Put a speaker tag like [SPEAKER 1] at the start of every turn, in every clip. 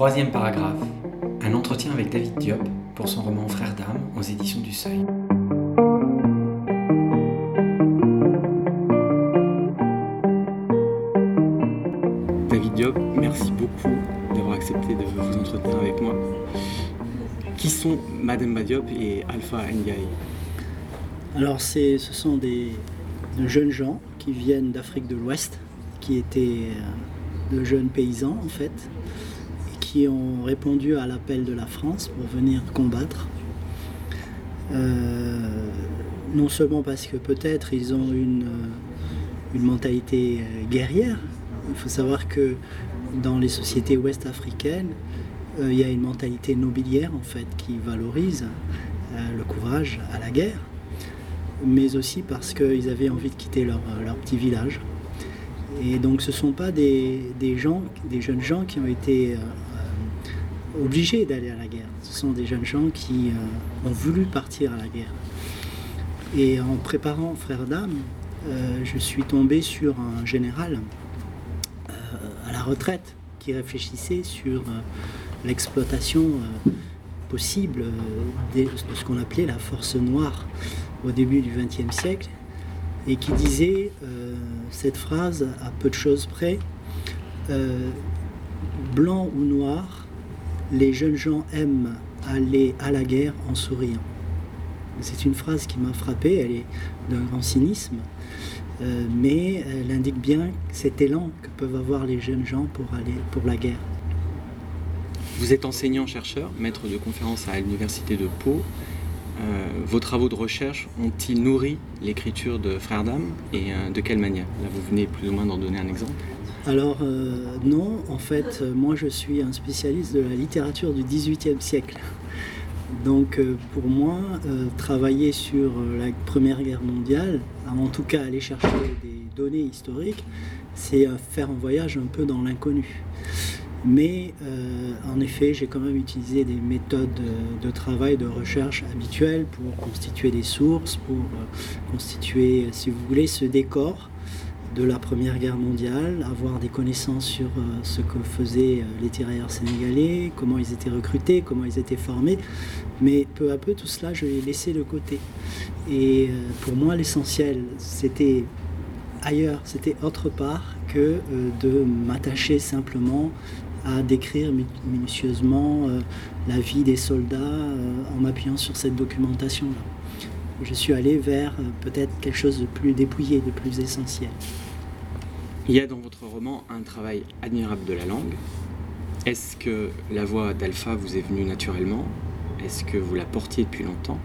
[SPEAKER 1] Troisième paragraphe. Un entretien avec David Diop pour son roman Frères d'âme aux éditions du Seuil. David Diop, merci beaucoup d'avoir accepté de vous entretenir avec moi. Qui sont Madame Badiop et Alpha Ndiaye?
[SPEAKER 2] Alors, ce sont des, de jeunes gens qui viennent d'Afrique de l'Ouest, qui étaient euh, de jeunes paysans en fait, qui ont répondu à l'appel de la France pour venir combattre. Euh, non seulement parce que peut-être ils ont une, euh, une mentalité guerrière, il faut savoir que dans les sociétés ouest-africaines, il y a une mentalité nobiliaire en fait qui valorise le courage à la guerre mais aussi parce qu'ils avaient envie de quitter leur, petit village. Et donc ce ne sont pas des, gens, des jeunes gens qui ont été euh, obligés d'aller à la guerre. Ce sont des jeunes gens qui euh, ont voulu partir à la guerre. Et en préparant Frère d'âme, euh, je suis tombé sur un général à la retraite qui réfléchissait sur l'exploitation possible de ce qu'on appelait la force noire au début du XXe siècle et qui disait euh, cette phrase à peu de choses près euh, Blanc ou noir, les jeunes gens aiment aller à la guerre en souriant. C'est une phrase qui m'a frappé, elle est d'un grand cynisme, euh, mais elle indique bien cet élan que peuvent avoir les jeunes gens pour aller pour la guerre.
[SPEAKER 1] Vous êtes enseignant-chercheur, maître de conférence à l'Université de Pau. Euh, vos travaux de recherche ont-ils nourri l'écriture de Frères d'âme et euh, de quelle manière? Là, vous venez plus ou moins d'en donner un exemple.
[SPEAKER 2] Alors euh, non, en fait, moi je suis un spécialiste de la littérature du XVIIIe siècle. Donc pour moi, travailler sur la Première Guerre mondiale, en tout cas aller chercher des données historiques, c'est faire un voyage un peu dans l'inconnu. Mais euh, en effet, j'ai quand même utilisé des méthodes de travail, de recherche habituelles pour constituer des sources, pour euh, constituer, si vous voulez, ce décor de la Première Guerre mondiale, avoir des connaissances sur euh, ce que faisaient les tirailleurs sénégalais, comment ils étaient recrutés, comment ils étaient formés. Mais peu à peu, tout cela, je l'ai laissé de côté. Et pour moi, l'essentiel, c'était ailleurs, c'était autre part que de m'attacher simplement à décrire minutieusement euh, la vie des soldats euh, en m'appuyant sur cette documentation-là. Je suis allé vers euh, peut-être quelque chose de plus dépouillé, de plus essentiel.
[SPEAKER 1] Il y a dans votre roman un travail admirable de la langue. Est-ce que la voix d'Alpha vous est venue naturellement? Est-ce que vous la portiez depuis longtemps?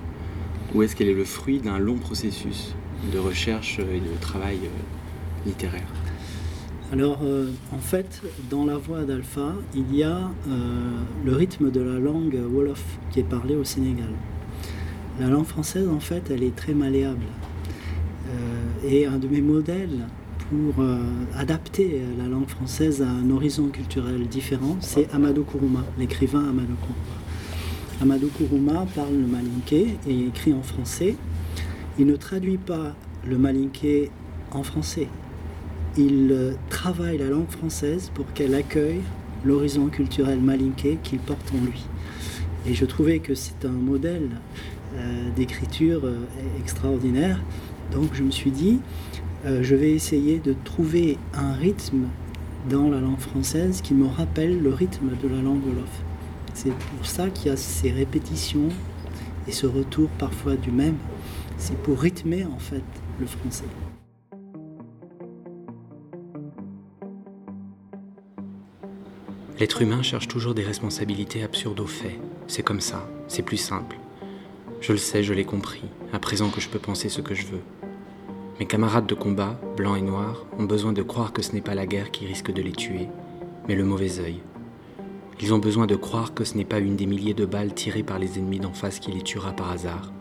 [SPEAKER 1] Ou est-ce qu'elle est le fruit d'un long processus de recherche et de travail littéraire?
[SPEAKER 2] Alors, euh, en fait, dans la voix d'Alpha, il y a euh, le rythme de la langue Wolof qui est parlée au Sénégal. La langue française, en fait, elle est très malléable. Euh, et un de mes modèles pour adapter la langue française à un horizon culturel différent, c'est Amadou Kourouma, l'écrivain Amadou Kourouma. Amadou Kourouma parle le malinké et écrit en français. Il ne traduit pas le malinké en français, il euh, travaille la langue française pour qu'elle accueille l'horizon culturel malinqué qu'il porte en lui. Et je trouvais que c'est un modèle euh, d'écriture euh, extraordinaire. Donc je me suis dit, je vais essayer de trouver un rythme dans la langue française qui me rappelle le rythme de la langue wolof. C'est pour ça qu'il y a ces répétitions et ce retour parfois du même. C'est pour rythmer en fait le français.
[SPEAKER 1] L'être humain cherche toujours des responsabilités absurdes aux faits. C'est comme ça, c'est plus simple. Je le sais, je l'ai compris, à présent que je peux penser ce que je veux. Mes camarades de combat, blancs et noirs, ont besoin de croire que ce n'est pas la guerre qui risque de les tuer, mais le mauvais œil. Ils ont besoin de croire que ce n'est pas une des milliers de balles tirées par les ennemis d'en face qui les tuera par hasard.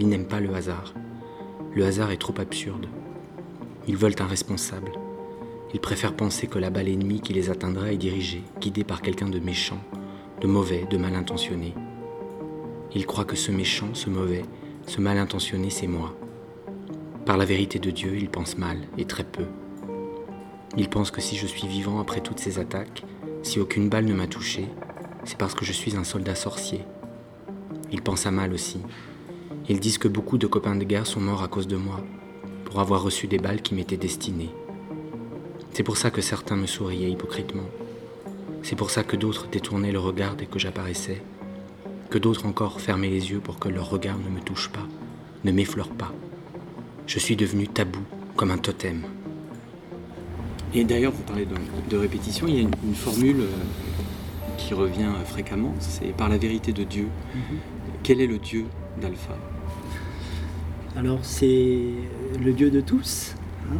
[SPEAKER 1] Ils n'aiment pas le hasard. Le hasard est trop absurde. Ils veulent un responsable, ils préfèrent penser que la balle ennemie qui les atteindra est dirigée, guidée par quelqu'un de méchant, de mauvais, de mal intentionné. Ils croient que ce méchant, ce mauvais, ce mal intentionné, c'est moi. Par la vérité de Dieu, ils pensent mal, et très peu. Ils pensent que si je suis vivant après toutes ces attaques, si aucune balle ne m'a touché, c'est parce que je suis un soldat sorcier. Ils pensent à mal aussi. Ils disent que beaucoup de copains de guerre sont morts à cause de moi, pour avoir reçu des balles qui m'étaient destinées. C'est pour ça que certains me souriaient hypocritement. C'est pour ça que d'autres détournaient le regard dès que j'apparaissais, que d'autres encore fermaient les yeux pour que leur regard ne me touche pas, ne m'effleure pas. Je suis devenu tabou, comme un totem.
[SPEAKER 3] Et d'ailleurs, vous parlez de, répétition, il y a une, formule euh, qui revient fréquemment, c'est par la vérité de Dieu. Mhm. Quel est le Dieu d'Alpha?
[SPEAKER 2] Alors c'est le Dieu de tous, hein?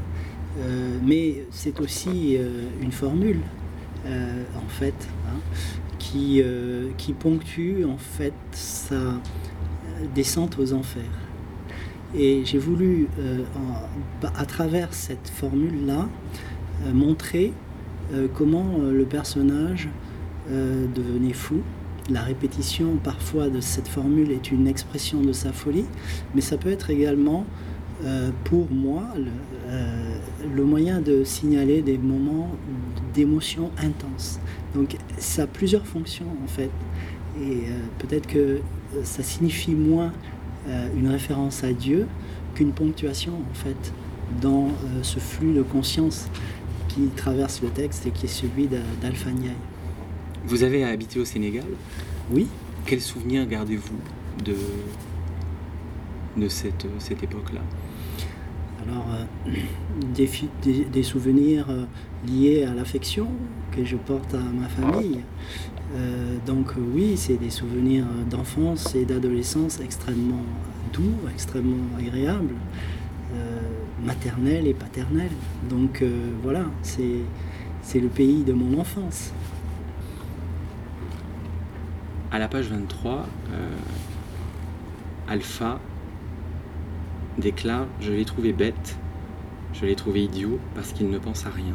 [SPEAKER 2] Euh, mais c'est aussi euh, une formule, en fait, hein, qui, qui ponctue en fait sa descente aux enfers. Et j'ai voulu, à travers cette formule-là, euh, montrer euh, comment euh, le personnage devenait fou. La répétition parfois de cette formule est une expression de sa folie, mais ça peut être également pour moi le, moyen de signaler des moments d'émotion intense. Donc ça a plusieurs fonctions en fait. Et peut-être que ça signifie moins une référence à Dieu qu'une ponctuation en fait dans ce flux de conscience qui traverse le texte et qui est celui d'Alpha
[SPEAKER 3] Vous avez habité au Sénégal?
[SPEAKER 2] Oui.
[SPEAKER 3] Quels souvenirs gardez-vous de, de cette, cette époque-là
[SPEAKER 2] Alors, euh, des, des, souvenirs euh, liés à l'affection que je porte à ma famille. Euh, donc oui, c'est des souvenirs d'enfance et d'adolescence extrêmement doux, extrêmement agréables maternelle et paternelle. Donc euh, voilà, c'est le pays de mon enfance.
[SPEAKER 3] À la page 23, euh, Alpha déclare Je l'ai trouvé bête, je l'ai trouvé idiot parce qu'il ne pense à rien.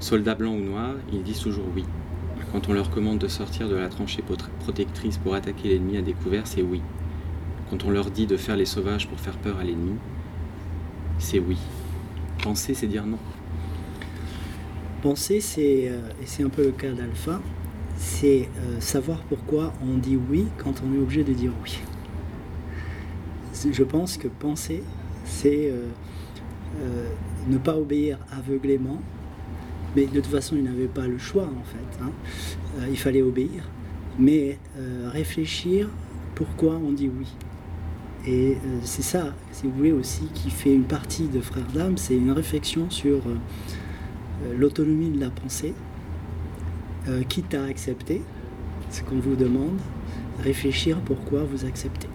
[SPEAKER 3] Soldat blanc ou noir, ils disent toujours oui. Quand on leur commande de sortir de la tranchée protectrice pour attaquer l'ennemi à découvert, c'est oui. Quand on leur dit de faire les sauvages pour faire peur à l'ennemi, c'est oui. Penser, c'est dire non.
[SPEAKER 2] Penser, c'est, euh, et c'est un peu le cas d'Alpha, c'est euh, savoir pourquoi on dit oui quand on est obligé de dire oui. Je pense que penser, c'est euh, ne pas obéir aveuglément, mais de toute façon, il n'avait pas le choix en fait. Hein. il fallait obéir, mais réfléchir pourquoi on dit oui. Et euh, c'est ça, si vous voulez, aussi qui fait une partie de Frères d'âme, c'est une réflexion sur euh, euh, l'autonomie de la pensée, quitte à accepter ce qu'on vous demande, réfléchir pourquoi vous acceptez.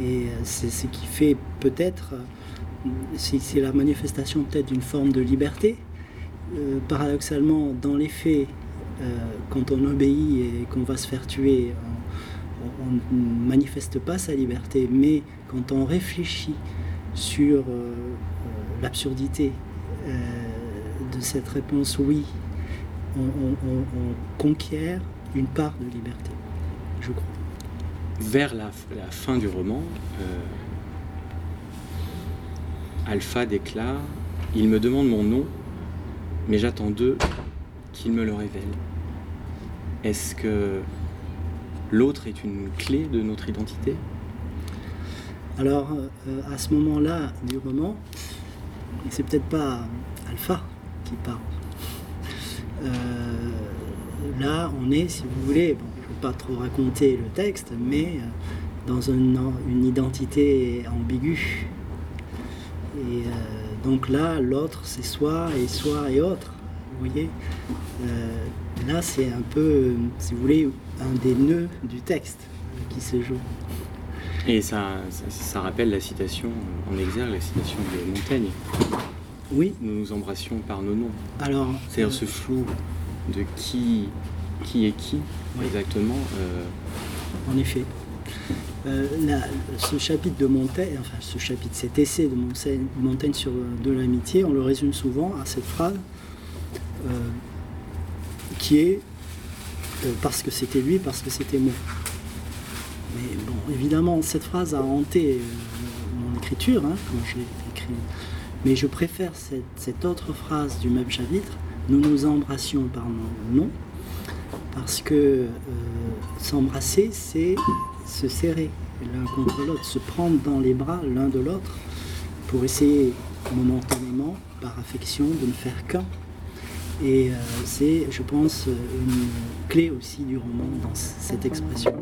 [SPEAKER 2] Et c'est ce qui fait peut-être, c'est la manifestation peut-être d'une forme de liberté. paradoxalement, dans les faits, quand on obéit et qu'on va se faire tuer on ne manifeste pas sa liberté, mais quand on réfléchit sur euh, euh, l'absurdité euh, de cette réponse oui, on, conquiert une part de liberté, je crois.
[SPEAKER 3] Vers la, fin du roman, Alpha déclare Il me demande mon nom, mais j'attends d'eux qu'ils me le révèlent. Est-ce que l'autre est une clé de notre identité?
[SPEAKER 2] Alors, euh, à ce moment-là du roman, c'est peut-être pas Alpha qui parle. Euh, là, on est, si vous voulez, pas trop raconter le texte, mais euh, dans une identité ambiguë. Et donc là, l'autre, c'est soi et soi et autre. Vous voyez Là, c'est un peu, si vous voulez, un des nœuds du texte qui se joue.
[SPEAKER 3] Et ça, ça, rappelle la citation en exergue, la citation de Montaigne.
[SPEAKER 2] Oui.
[SPEAKER 3] Nous nous embrassions par nos noms.
[SPEAKER 2] Alors.
[SPEAKER 3] C'est-à-dire ce flou de qui, qui est qui exactement. Euh,
[SPEAKER 2] en effet. Euh, ce chapitre de Montaigne, enfin ce chapitre, cet essai de Montaigne, sur de l'amitié, on le résume souvent à cette phrase euh, qui est euh, parce que c'était lui, parce que c'était moi. Mais bon, évidemment, cette phrase a hanté euh, mon écriture hein, quand je l'ai écrit. Mais je préfère cette, autre phrase du même chapitre, nous nous embrassions par nos noms, parce que euh, s'embrasser, c'est se serrer l'un contre l'autre, se prendre dans les bras l'un de l'autre pour essayer momentanément, par affection, de ne faire qu'un. Et euh, c'est, je pense, une clé aussi du roman dans cette expression.